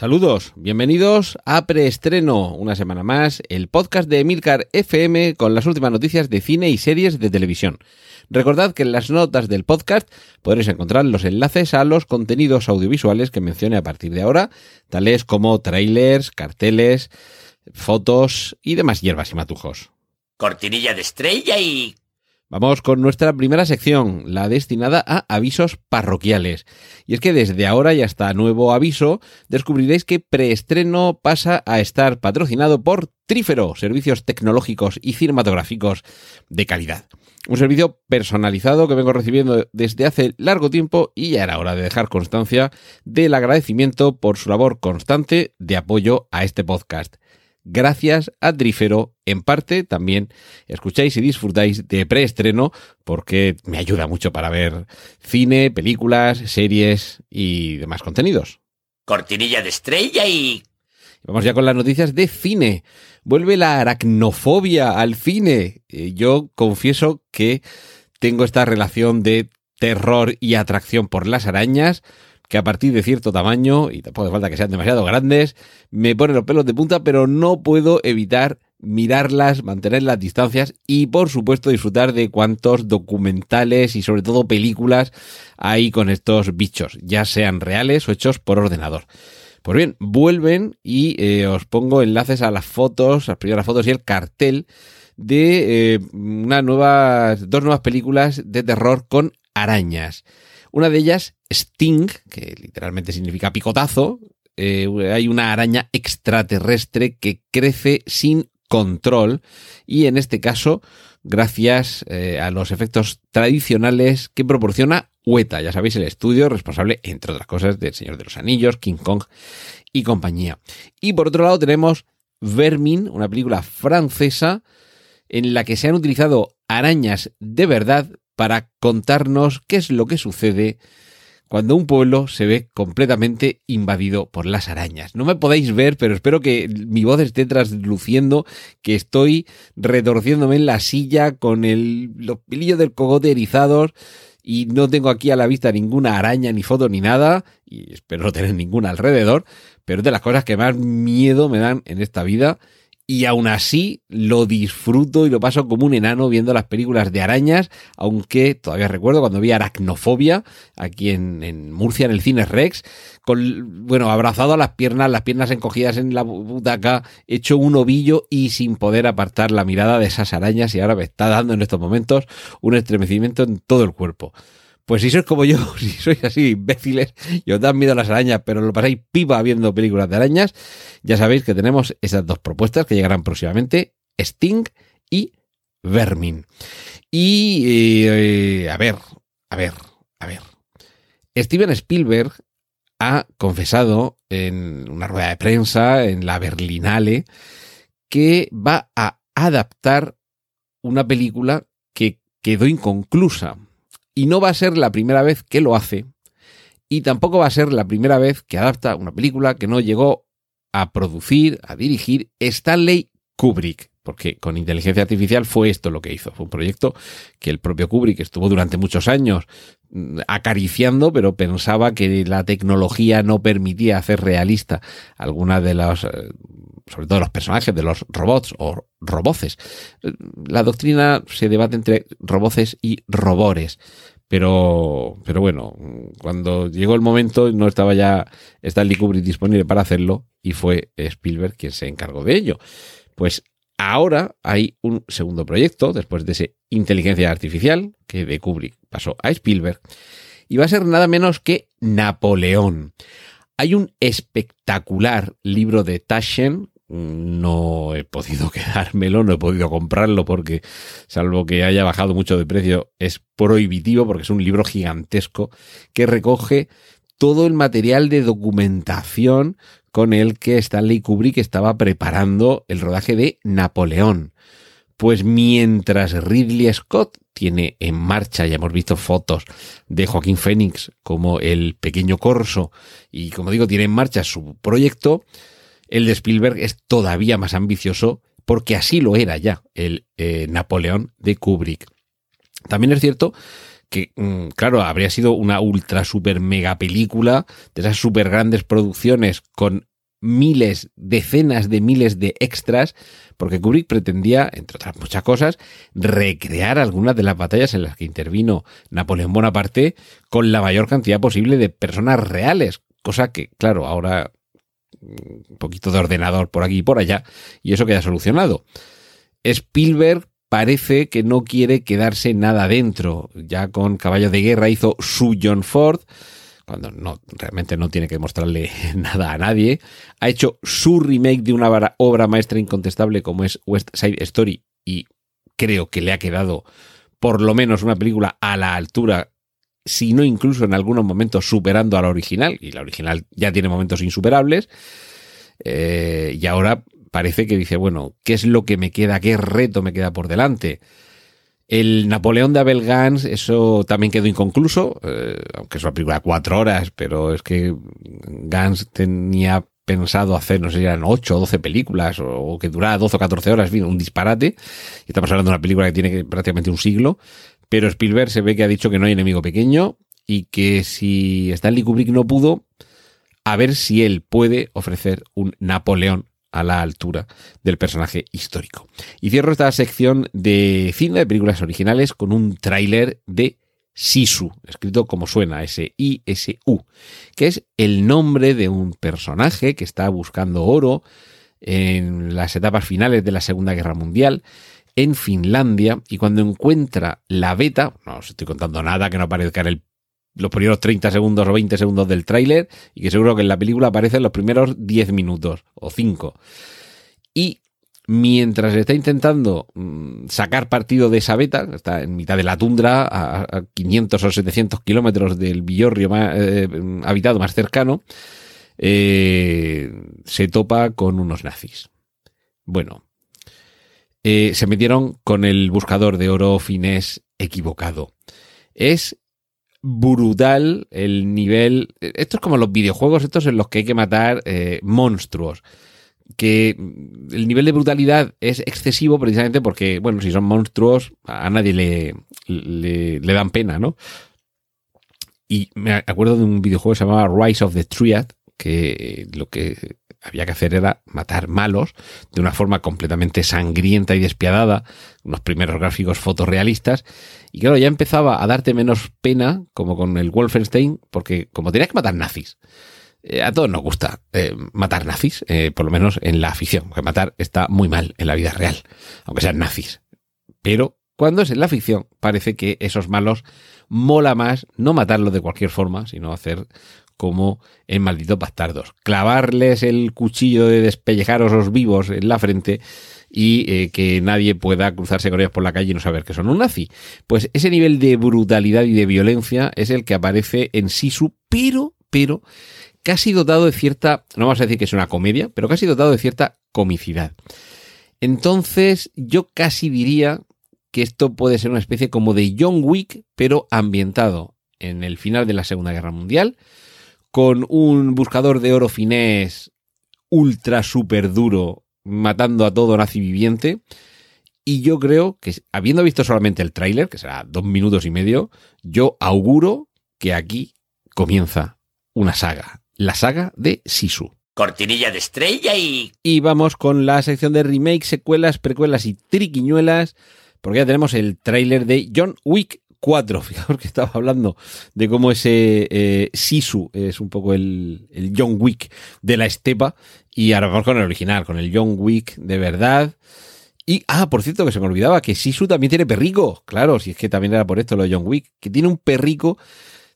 Saludos, bienvenidos a Preestreno, una semana más, el podcast de Emilcar FM con las últimas noticias de cine y series de televisión. Recordad que en las notas del podcast podréis encontrar los enlaces a los contenidos audiovisuales que mencione a partir de ahora, tales como trailers, carteles, fotos y demás hierbas y matujos. Cortinilla de estrella y... Vamos con nuestra primera sección, la destinada a avisos parroquiales. Y es que desde ahora y hasta nuevo aviso, descubriréis que Preestreno pasa a estar patrocinado por Trífero, servicios tecnológicos y cinematográficos de calidad. Un servicio personalizado que vengo recibiendo desde hace largo tiempo y ya era hora de dejar constancia del agradecimiento por su labor constante de apoyo a este podcast gracias a Trífero, en parte también escucháis y disfrutáis de preestreno porque me ayuda mucho para ver cine, películas, series y demás contenidos. Cortinilla de estrella y... Vamos ya con las noticias de cine. Vuelve la aracnofobia al cine. Eh, Yo confieso que tengo esta relación de terror y atracción por las arañas que a partir de cierto tamaño, y tampoco hace falta que sean demasiado grandes, me ponen los pelos de punta, pero no puedo evitar mirarlas, mantener las distancias y por supuesto disfrutar de cuantos documentales y sobre todo películas hay con estos bichos, ya sean reales o hechos por ordenador. Pues bien, vuelven y eh, os pongo enlaces a las fotos, las primeras fotos y el cartel de eh, una dos nuevas películas de terror con arañas. Una de ellas, Sting, que literalmente significa picotazo. Eh, hay una araña extraterrestre que crece sin control y en este caso gracias eh, a los efectos tradicionales que proporciona Weta, ya sabéis, el estudio responsable, entre otras cosas, del Señor de los Anillos, King Kong y compañía. Y por otro lado tenemos Vermin, una película francesa en la que se han utilizado arañas de verdad para contarnos qué es lo que sucede cuando un pueblo se ve completamente invadido por las arañas. No me podéis ver, pero espero que mi voz esté trasluciendo, que estoy retorciéndome en la silla con el, los pilillos del cogote erizados y no tengo aquí a la vista ninguna araña, ni foto, ni nada, y espero no tener ninguna alrededor, pero es de las cosas que más miedo me dan en esta vida y aún así lo disfruto y lo paso como un enano viendo las películas de arañas, aunque todavía recuerdo cuando vi Aracnofobia aquí en, en, Murcia en el Cine Rex, con, bueno, abrazado a las piernas, las piernas encogidas en la butaca, hecho un ovillo y sin poder apartar la mirada de esas arañas y ahora me está dando en estos momentos un estremecimiento en todo el cuerpo. Pues si sois como yo, si sois así imbéciles y os dan miedo a las arañas, pero lo pasáis pipa viendo películas de arañas, ya sabéis que tenemos esas dos propuestas que llegarán próximamente, Sting y Vermin. Y eh, a ver, a ver, a ver. Steven Spielberg ha confesado en una rueda de prensa en la Berlinale que va a adaptar una película que quedó inconclusa y no va a ser la primera vez que lo hace, y tampoco va a ser la primera vez que adapta una película que no llegó a producir, a dirigir Stanley Kubrick, porque con inteligencia artificial fue esto lo que hizo. Fue un proyecto que el propio Kubrick estuvo durante muchos años acariciando, pero pensaba que la tecnología no permitía hacer realista alguna de las sobre todo los personajes de los robots o roboces. La doctrina se debate entre roboces y robores. Pero, pero bueno, cuando llegó el momento no estaba ya Stanley Kubrick disponible para hacerlo y fue Spielberg quien se encargó de ello. Pues ahora hay un segundo proyecto después de ese inteligencia artificial que de Kubrick pasó a Spielberg y va a ser nada menos que Napoleón. Hay un espectacular libro de Taschen no he podido quedármelo, no he podido comprarlo porque, salvo que haya bajado mucho de precio, es prohibitivo porque es un libro gigantesco que recoge todo el material de documentación con el que Stanley Kubrick estaba preparando el rodaje de Napoleón. Pues mientras Ridley Scott tiene en marcha, ya hemos visto fotos de Joaquín Fénix como el pequeño corso y como digo, tiene en marcha su proyecto, el de Spielberg es todavía más ambicioso porque así lo era ya el eh, Napoleón de Kubrick. También es cierto que, mm, claro, habría sido una ultra super mega película de esas super grandes producciones con miles, decenas de miles de extras, porque Kubrick pretendía, entre otras muchas cosas, recrear algunas de las batallas en las que intervino Napoleón Bonaparte con la mayor cantidad posible de personas reales, cosa que, claro, ahora un poquito de ordenador por aquí y por allá, y eso queda solucionado. Spielberg parece que no quiere quedarse nada dentro. Ya con Caballo de Guerra hizo su John Ford, cuando no, realmente no tiene que mostrarle nada a nadie. Ha hecho su remake de una obra maestra incontestable como es West Side Story y creo que le ha quedado por lo menos una película a la altura, si no incluso en algunos momentos superando a la original, y la original ya tiene momentos insuperables. Eh, y ahora parece que dice, bueno, ¿qué es lo que me queda? ¿Qué reto me queda por delante? El Napoleón de Abel Gans, eso también quedó inconcluso, eh, aunque es una película de cuatro horas, pero es que Gans tenía pensado hacer, no sé si eran ocho o doce películas, o, que durara 12 o 14 horas, en un disparate. Y estamos hablando de una película que tiene prácticamente un siglo, pero Spielberg se ve que ha dicho que no hay enemigo pequeño y que si Stanley Kubrick no pudo, a ver si él puede ofrecer un Napoleón a la altura del personaje histórico. Y cierro esta sección de cine de películas originales con un tráiler de Sisu, escrito como suena, S-I-S-U, que es el nombre de un personaje que está buscando oro en las etapas finales de la Segunda Guerra Mundial en Finlandia y cuando encuentra la beta, no os estoy contando nada que no aparezca en los primeros 30 segundos o 20 segundos del tráiler y que seguro que en la película aparecen los primeros 10 minutos o 5. Y mientras está intentando mm, sacar partido de esa beta, está en mitad de la tundra, a, 500 o 700 kilómetros del villorrio más, eh, habitado más cercano, eh, se topa con unos nazis. Bueno, eh, se metieron con el buscador de oro finés equivocado. Es brutal el nivel. Esto es como los videojuegos, estos en los que hay que matar eh, monstruos. Que el nivel de brutalidad es excesivo precisamente porque, bueno, si son monstruos, a nadie le, le, le dan pena, ¿no? Y me acuerdo de un videojuego que se llamaba Rise of the Triad, que lo que había que hacer era matar malos de una forma completamente sangrienta y despiadada, unos primeros gráficos fotorrealistas, y claro, ya empezaba a darte menos pena, como con el Wolfenstein, porque como tenías que matar nazis, eh, a todos nos gusta eh, matar nazis, eh, por lo menos en la afición, porque matar está muy mal en la vida real, aunque sean nazis. Pero cuando es en la ficción, parece que esos malos mola más no matarlos de cualquier forma, sino hacer como en Malditos Bastardos. Clavarles el cuchillo de despellejaros los vivos en la frente y eh, que nadie pueda cruzarse con ellos por la calle y no saber que son un nazi. Pues ese nivel de brutalidad y de violencia es el que aparece en Sisu, pero, pero, casi dotado de cierta, no vamos a decir que es una comedia, pero casi dotado de cierta comicidad. Entonces, yo casi diría que esto puede ser una especie como de John Wick, pero ambientado en el final de la Segunda Guerra Mundial, con un buscador de oro finés ultra super duro matando a todo nazi viviente. Y yo creo que, habiendo visto solamente el tráiler, que será dos minutos y medio, yo auguro que aquí comienza una saga. La saga de Sisu. Cortinilla de estrella y... Y vamos con la sección de remakes, secuelas, precuelas y triquiñuelas, porque ya tenemos el tráiler de John Wick 4. Fijaos que estaba hablando de cómo ese eh, Sisu es un poco el, el, John Wick de la estepa. Y ahora vamos con el original, con el John Wick de verdad. Y, ah, por cierto, que se me olvidaba que Sisu también tiene perrico. Claro, si es que también era por esto lo de John Wick, que tiene un perrico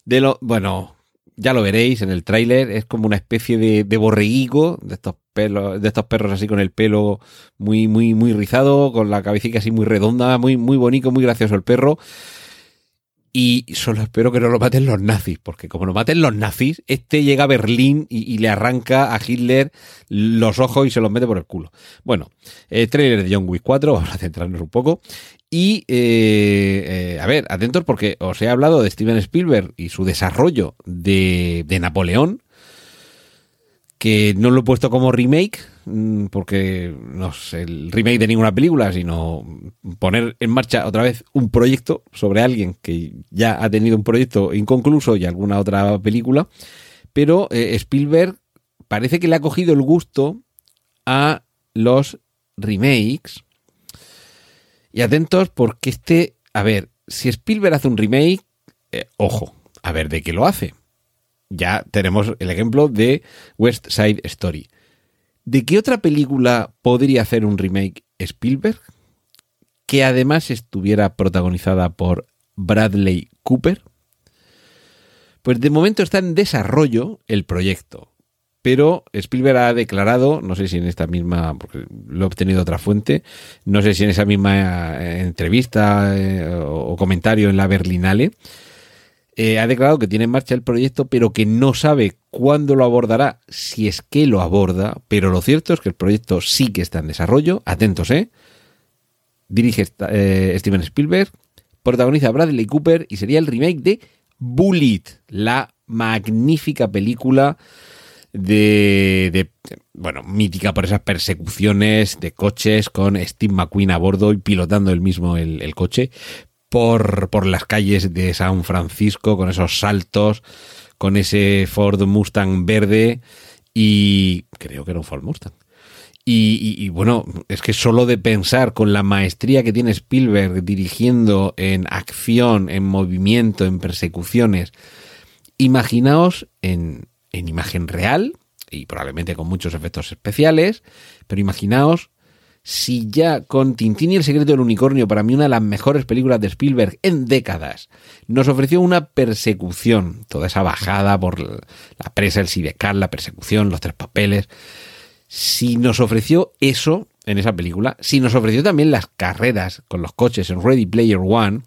de lo. Bueno, ya lo veréis en el tráiler. Es como una especie de, de borreguico, de estos pelos, de estos perros así con el pelo muy, muy, muy rizado, con la cabecita así muy redonda, muy, muy bonito, muy gracioso el perro Y solo espero que no lo maten los nazis, porque como lo maten los nazis, este llega a Berlín y, le arranca a Hitler los ojos y se los mete por el culo. Bueno, el trailer de John Wick 4, vamos a centrarnos un poco. Y, eh, eh, a ver, atentos porque os he hablado de Steven Spielberg y su desarrollo de, de Napoleón, que no lo he puesto como remake, mm, porque no es el remake de ninguna película, sino poner en marcha otra vez un proyecto sobre alguien que ya ha tenido un proyecto inconcluso y alguna otra película. Pero eh, Spielberg parece que le ha cogido el gusto a los remakes. Y atentos porque este, a ver, si Spielberg hace un remake, eh, ojo, a ver de qué lo hace ya tenemos el ejemplo de West Side Story. ¿De qué otra película podría hacer un remake Spielberg? Que además estuviera protagonizada por Bradley Cooper. Pues de momento está en desarrollo el proyecto. Pero Spielberg ha declarado, no sé si en esta misma, porque lo he obtenido otra fuente, no sé si en esa misma eh, entrevista eh, o comentario en la Berlinale, eh, ha declarado que tiene en marcha el proyecto, pero que no sabe cuándo lo abordará, si es que lo aborda, pero lo cierto es que el proyecto sí que está en desarrollo. Atentos, ¿eh? Dirige eh, Steven Spielberg, protagoniza Bradley Cooper y sería el remake de Bullet, la magnífica película de, bueno, mítica por esas persecuciones de coches con Steve McQueen a bordo y pilotando él mismo el coche, por, las calles de San Francisco con esos saltos, con ese Ford Mustang verde y creo que era un Ford Mustang. Y, bueno, es que solo de pensar con la maestría que tiene Spielberg dirigiendo en acción, en movimiento, en persecuciones, imaginaos en, en imagen real y probablemente con muchos efectos especiales, pero imaginaos si ya con Tintín y el secreto del unicornio, para mí una de las mejores películas de Spielberg en décadas, nos ofreció una persecución, toda esa bajada por la presa, el sidecar, la persecución, los tres papeles, si nos ofreció eso en esa película, si nos ofreció también las carreras con los coches en Ready Player One,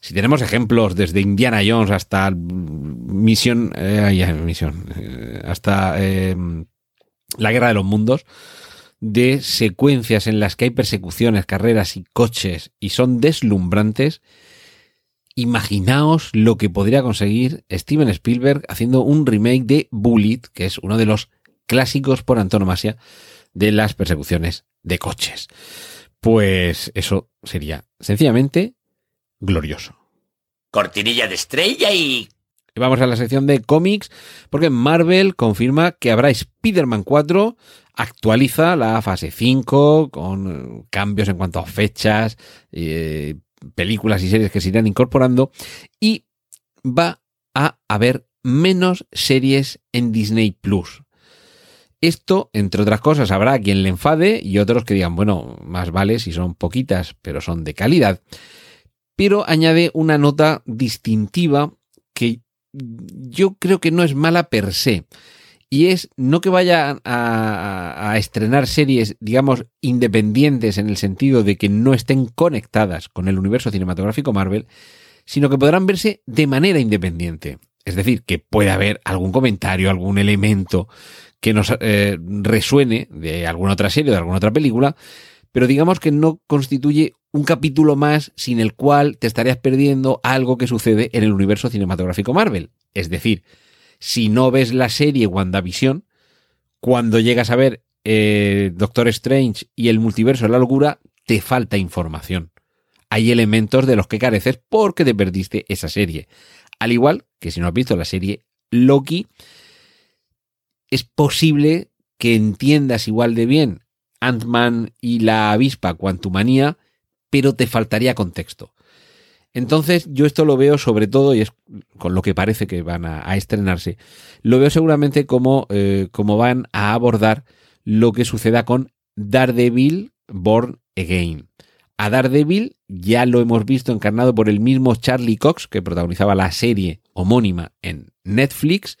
si tenemos ejemplos desde Indiana Jones hasta Misión, eh, eh, hasta eh, la Guerra de los Mundos, de secuencias en las que hay persecuciones, carreras y coches y son deslumbrantes, imaginaos lo que podría conseguir Steven Spielberg haciendo un remake de Bullet, que es uno de los clásicos por antonomasia de las persecuciones de coches. Pues eso sería sencillamente glorioso. Cortinilla de estrella y... Vamos a la sección de cómics, porque Marvel confirma que habrá Spider-Man 4 actualiza la fase 5 con cambios en cuanto a fechas, eh, películas y series que se irán incorporando y va a haber menos series en Disney Plus. Esto, entre otras cosas, habrá quien le enfade y otros que digan, bueno, más vale si son poquitas, pero son de calidad. Pero añade una nota distintiva que yo creo que no es mala per se y es no que vayan a, estrenar series, digamos, independientes en el sentido de que no estén conectadas con el universo cinematográfico Marvel, sino que podrán verse de manera independiente. Es decir, que pueda haber algún comentario, algún elemento que nos eh, resuene de alguna otra serie de alguna otra película, pero digamos que no constituye un capítulo más sin el cual te estarías perdiendo algo que sucede en el universo cinematográfico Marvel. Es decir, si no ves la serie WandaVision, cuando llegas a ver eh, Doctor Strange y el multiverso de la locura, te falta información. Hay elementos de los que careces porque te perdiste esa serie. Al igual que si no has visto la serie Loki, es posible que entiendas igual de bien Ant-Man y la avispa Quantumania, pero te faltaría contexto. Entonces, yo esto lo veo sobre todo, y es con lo que parece que van a, estrenarse, lo veo seguramente como, eh, como van a abordar lo que suceda con Daredevil Born Again. A Daredevil ya lo hemos visto encarnado por el mismo Charlie Cox, que protagonizaba la serie homónima en Netflix.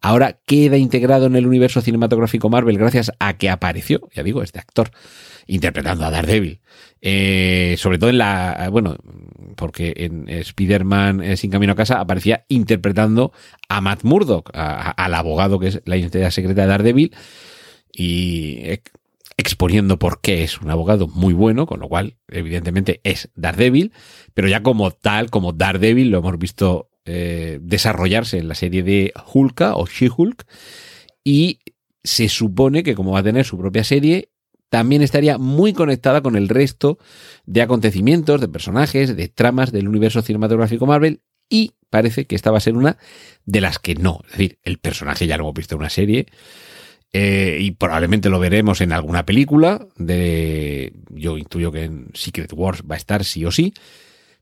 Ahora queda integrado en el universo cinematográfico Marvel gracias a que apareció, ya digo, este actor interpretando a Daredevil. Eh, sobre todo en la, bueno, porque en Spider-Man eh, Sin Camino a Casa aparecía interpretando a Matt Murdock, al abogado que es la identidad secreta de Daredevil, y ex- exponiendo por qué es un abogado muy bueno, con lo cual, evidentemente, es Daredevil, pero ya como tal, como Daredevil, lo hemos visto eh, desarrollarse en la serie de Hulka o She-Hulk, y se supone que como va a tener su propia serie, también estaría muy conectada con el resto de acontecimientos, de personajes, de tramas del universo cinematográfico Marvel y parece que esta va a ser una de las que no. Es decir, el personaje ya lo hemos visto en una serie eh, y probablemente lo veremos en alguna película. De, yo intuyo que en Secret Wars va a estar sí o sí,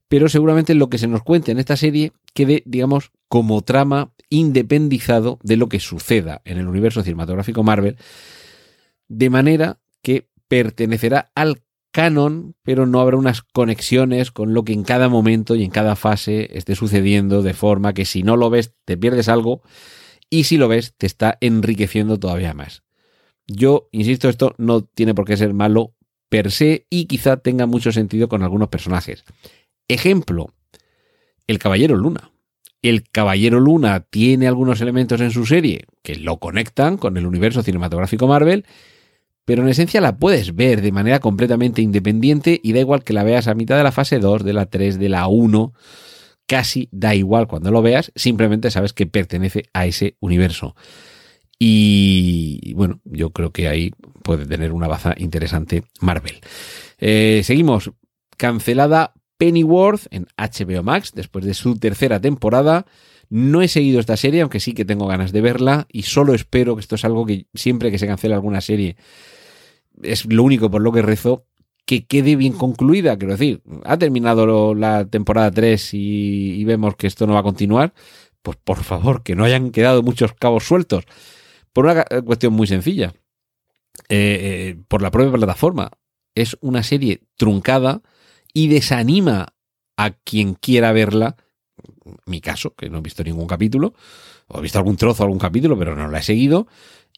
pero seguramente lo que se nos cuente en esta serie quede, digamos, como trama independizado de lo que suceda en el universo cinematográfico Marvel, de manera que pertenecerá al canon, pero no habrá unas conexiones con lo que en cada momento y en cada fase esté sucediendo, de forma que si no lo ves te pierdes algo y si lo ves te está enriqueciendo todavía más. Yo, insisto, esto no tiene por qué ser malo per se y quizá tenga mucho sentido con algunos personajes. Ejemplo, el Caballero Luna. El Caballero Luna tiene algunos elementos en su serie que lo conectan con el universo cinematográfico Marvel, pero en esencia la puedes ver de manera completamente independiente y da igual que la veas a mitad de la fase 2, de la 3, de la 1, casi da igual cuando lo veas, simplemente sabes que pertenece a ese universo. Y bueno, yo creo que ahí puede tener una baza interesante Marvel. Eh, seguimos. Cancelada Pennyworth en HBO Max después de su tercera temporada. No he seguido esta serie, aunque sí que tengo ganas de verla y solo espero que esto es algo que siempre que se cancela alguna serie es lo único por lo que rezo que quede bien concluida. Quiero decir, ha terminado lo- la temporada 3 y, y vemos que esto no va a continuar. Pues por favor, que no hayan quedado muchos cabos sueltos. Por una cuestión muy sencilla. Eh, eh, por la propia plataforma. Es una serie truncada y desanima a quien quiera verla. Mi caso, que no he visto ningún capítulo, o he visto algún trozo, algún capítulo, pero no la he seguido.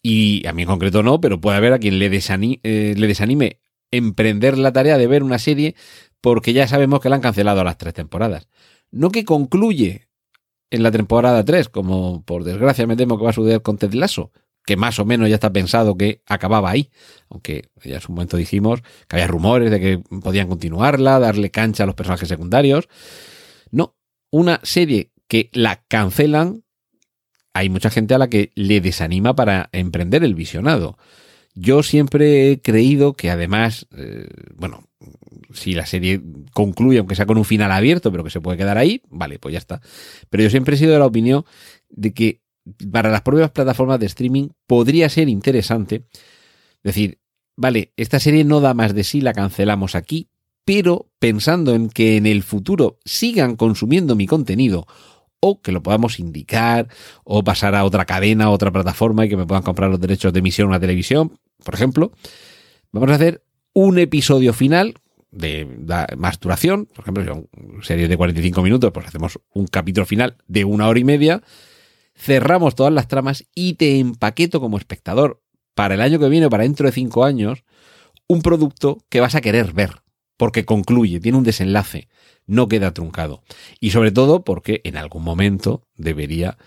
Y a mí en concreto no, pero puede haber a quien le, desani- eh, le desanime emprender la tarea de ver una serie porque ya sabemos que la han cancelado a las tres temporadas. No que concluye en la temporada 3, como por desgracia me temo que va a suceder con Ted Lasso, que más o menos ya está pensado que acababa ahí, aunque ya en su momento dijimos que había rumores de que podían continuarla, darle cancha a los personajes secundarios. No, una serie que la cancelan, hay mucha gente a la que le desanima para emprender el visionado. Yo siempre he creído que además, eh, bueno, si la serie concluye, aunque sea con un final abierto, pero que se puede quedar ahí, vale, pues ya está. Pero yo siempre he sido de la opinión de que para las propias plataformas de streaming podría ser interesante decir, vale, esta serie no da más de sí, la cancelamos aquí, pero pensando en que en el futuro sigan consumiendo mi contenido o que lo podamos indicar o pasar a otra cadena, a otra plataforma y que me puedan comprar los derechos de emisión a una televisión, por ejemplo, vamos a hacer un episodio final de, más duración, por ejemplo, son series de 45 minutos, pues hacemos un capítulo final de una hora y media, cerramos todas las tramas y te empaqueto como espectador para el año que viene, para dentro de cinco años, un producto que vas a querer ver, porque concluye, tiene un desenlace, no queda truncado. Y sobre todo porque en algún momento debería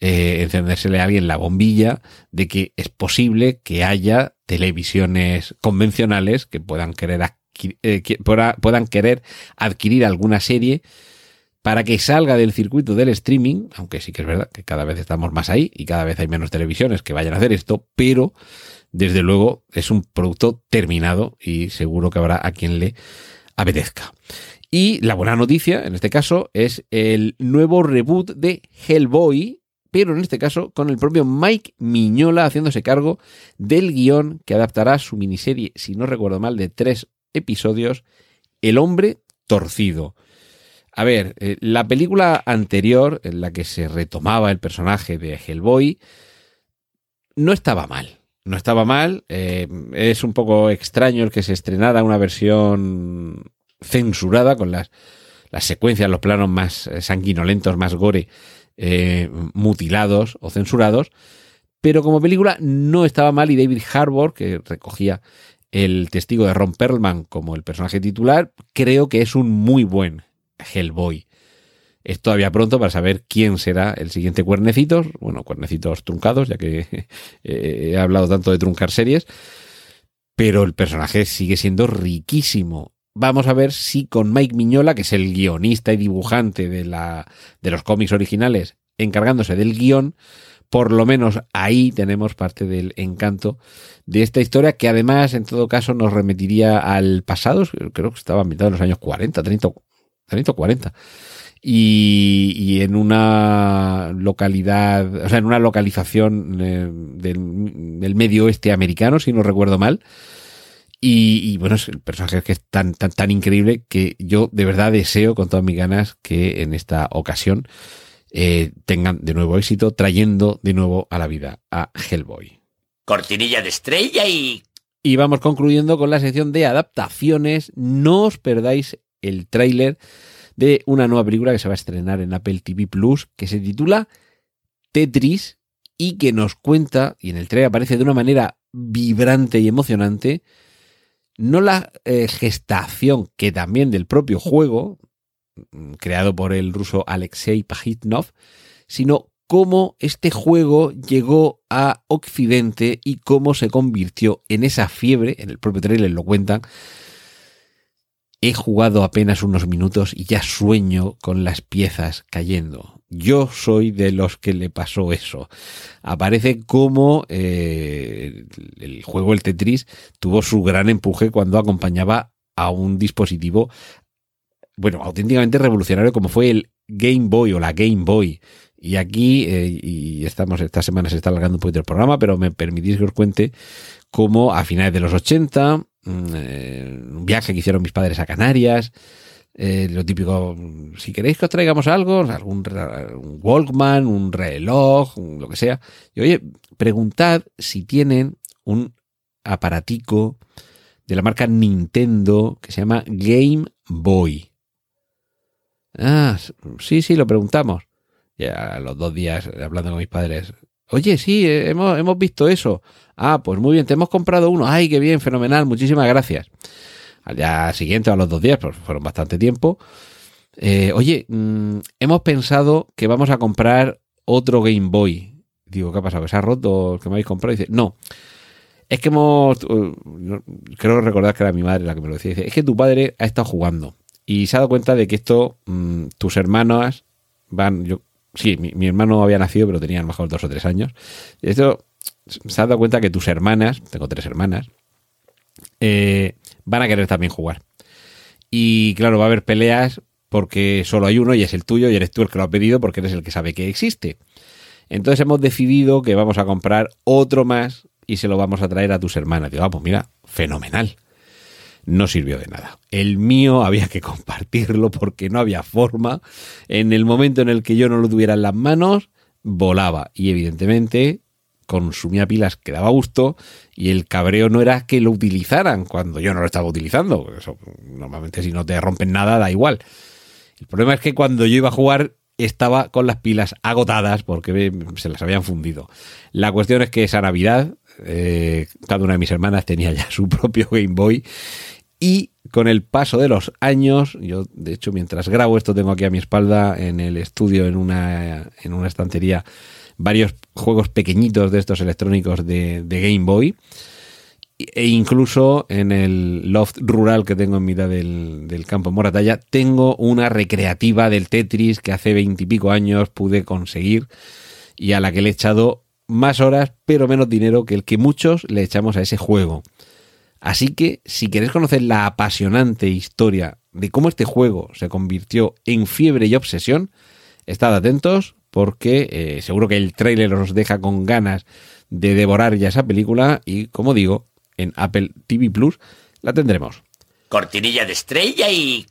eh, encendérsele a alguien la bombilla de que es posible que haya televisiones convencionales que puedan querer, adqui- eh, que pueda- puedan querer adquirir alguna serie para que salga del circuito del streaming, aunque sí que es verdad que cada vez estamos más ahí y cada vez hay menos televisiones que vayan a hacer esto, pero desde luego es un producto terminado y seguro que habrá a quien le apetezca. Y la buena noticia, en este caso, es el nuevo reboot de Hellboy, pero en este caso con el propio Mike Miñola haciéndose cargo del guion que adaptará su miniserie, si no recuerdo mal, de tres episodios, El hombre torcido. A ver, eh, la película anterior, en la que se retomaba el personaje de Hellboy, no estaba mal. No estaba mal. eh, es un poco extraño el que se estrenara una versión censurada con las, las secuencias, los planos más eh, sanguinolentos, más gore, eh, mutilados o censurados. Pero como película no estaba mal y David Harbour, que recogía el testigo de Ron Perlman como el personaje titular, creo que es un muy buen Hellboy. Es todavía pronto para saber quién será el siguiente Cuernecitos, bueno, Cuernecitos truncados, ya que eh, he hablado tanto de truncar series, pero el personaje sigue siendo riquísimo. Vamos a ver si con Mike Miñola, que es el guionista y dibujante de, la, de los cómics originales, encargándose del guion, por lo menos ahí tenemos parte del encanto de esta historia que además en todo caso nos remitiría al pasado, creo que estaba ambientado en los años 40, 30, 30 o 40. Y, y, en una localidad, o sea, en una localización eh, del, del, medio oeste americano, si no recuerdo mal. Y, y, bueno, es el personaje que es tan, tan, tan increíble que yo de verdad deseo con todas mis ganas que en esta ocasión eh, tengan de nuevo éxito, trayendo de nuevo a la vida a Hellboy. Cortinilla de estrella y... Y vamos concluyendo con la sección de adaptaciones. No os perdáis el tráiler de una nueva película que se va a estrenar en Apple TV Plus, que se titula Tetris y que nos cuenta, y en el trailer aparece de una manera vibrante y emocionante, no la eh, gestación que también del propio juego, creado por el ruso Alexei Pajitnov, sino cómo este juego llegó a Occidente y cómo se convirtió en esa fiebre, en el propio trailer lo cuentan, he jugado apenas unos minutos y ya sueño con las piezas cayendo. Yo soy de los que le pasó eso. Aparece como eh, el juego El Tetris tuvo su gran empuje cuando acompañaba a un dispositivo bueno, auténticamente revolucionario como fue el Game Boy o la Game Boy. Y aquí, eh, y estamos, esta semana se está alargando un poquito el programa, pero me permitís que os cuente cómo a finales de los 80, mm, eh, un viaje que hicieron mis padres a Canarias, eh, lo típico, si queréis que os traigamos algo, algún Walkman, un reloj, lo que sea, y oye, preguntad si tienen un aparatico de la marca Nintendo que se llama Game Boy. Ah, sí, sí, lo preguntamos. Ya a los dos días hablando con mis padres. Oye, sí, eh, hemos, hemos visto eso. Ah, pues muy bien, te hemos comprado uno. Ay, qué bien, fenomenal, muchísimas gracias. Al día siguiente, a los dos días, pues fueron bastante tiempo. Eh, oye, mmm, hemos pensado que vamos a comprar otro Game Boy. Digo, ¿qué ha pasado? ¿Que se ha roto el que me habéis comprado? Dice, no. Es que hemos. Uh, creo recordar que era mi madre la que me lo decía. Dice, es que tu padre ha estado jugando y se ha dado cuenta de que esto, mmm, tus hermanos van, yo, sí, mi, mi, hermano había nacido, pero tenía a lo mejor dos o tres años. Esto se ha dado cuenta que tus hermanas, tengo tres hermanas, eh, van a querer también jugar. Y claro, va a haber peleas porque solo hay uno y es el tuyo y eres tú el que lo ha pedido porque eres el que sabe que existe. Entonces hemos decidido que vamos a comprar otro más y se lo vamos a traer a tus hermanas. Digo, ah, pues mira, fenomenal no sirvió de nada. El mío había que compartirlo porque no había forma. En el momento en el que yo no lo tuviera en las manos, volaba. Y evidentemente consumía pilas que daba gusto y el cabreo no era que lo utilizaran cuando yo no lo estaba utilizando. Eso, normalmente si no te rompen nada da igual. El problema es que cuando yo iba a jugar estaba con las pilas agotadas porque se las habían fundido. La cuestión es que esa Navidad eh, cada una de mis hermanas tenía ya su propio Game Boy y con el paso de los años, yo de hecho mientras grabo esto tengo aquí a mi espalda en el estudio, en una, en una estantería, varios juegos pequeñitos de estos electrónicos de, Game Boy. E incluso en el loft rural que tengo en mitad del, del campo Moratalla, tengo una recreativa del Tetris que hace veintipico años pude conseguir y a la que le he echado más horas, pero menos dinero que el que muchos le echamos a ese juego. Así que si queréis conocer la apasionante historia de cómo este juego se convirtió en fiebre y obsesión, estad atentos porque eh, seguro que el tráiler os deja con ganas de devorar ya esa película y como digo, en Apple TV Plus la tendremos. Cortinilla de estrella y...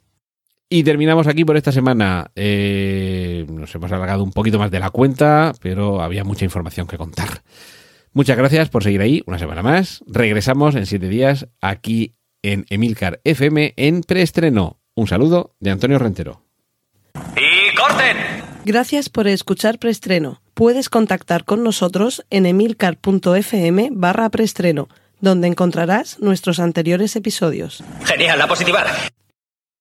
Y terminamos aquí por esta semana. Eh, nos hemos alargado un poquito más de la cuenta, pero había mucha información que contar. Muchas gracias por seguir ahí una semana más. Regresamos en siete días aquí en Emilcar FM en preestreno. Un saludo de Antonio Rentero. ¡Y corten! Gracias por escuchar preestreno. Puedes contactar con nosotros en emilcar.fm barra preestreno, donde encontrarás nuestros anteriores episodios. Genial, la positiva.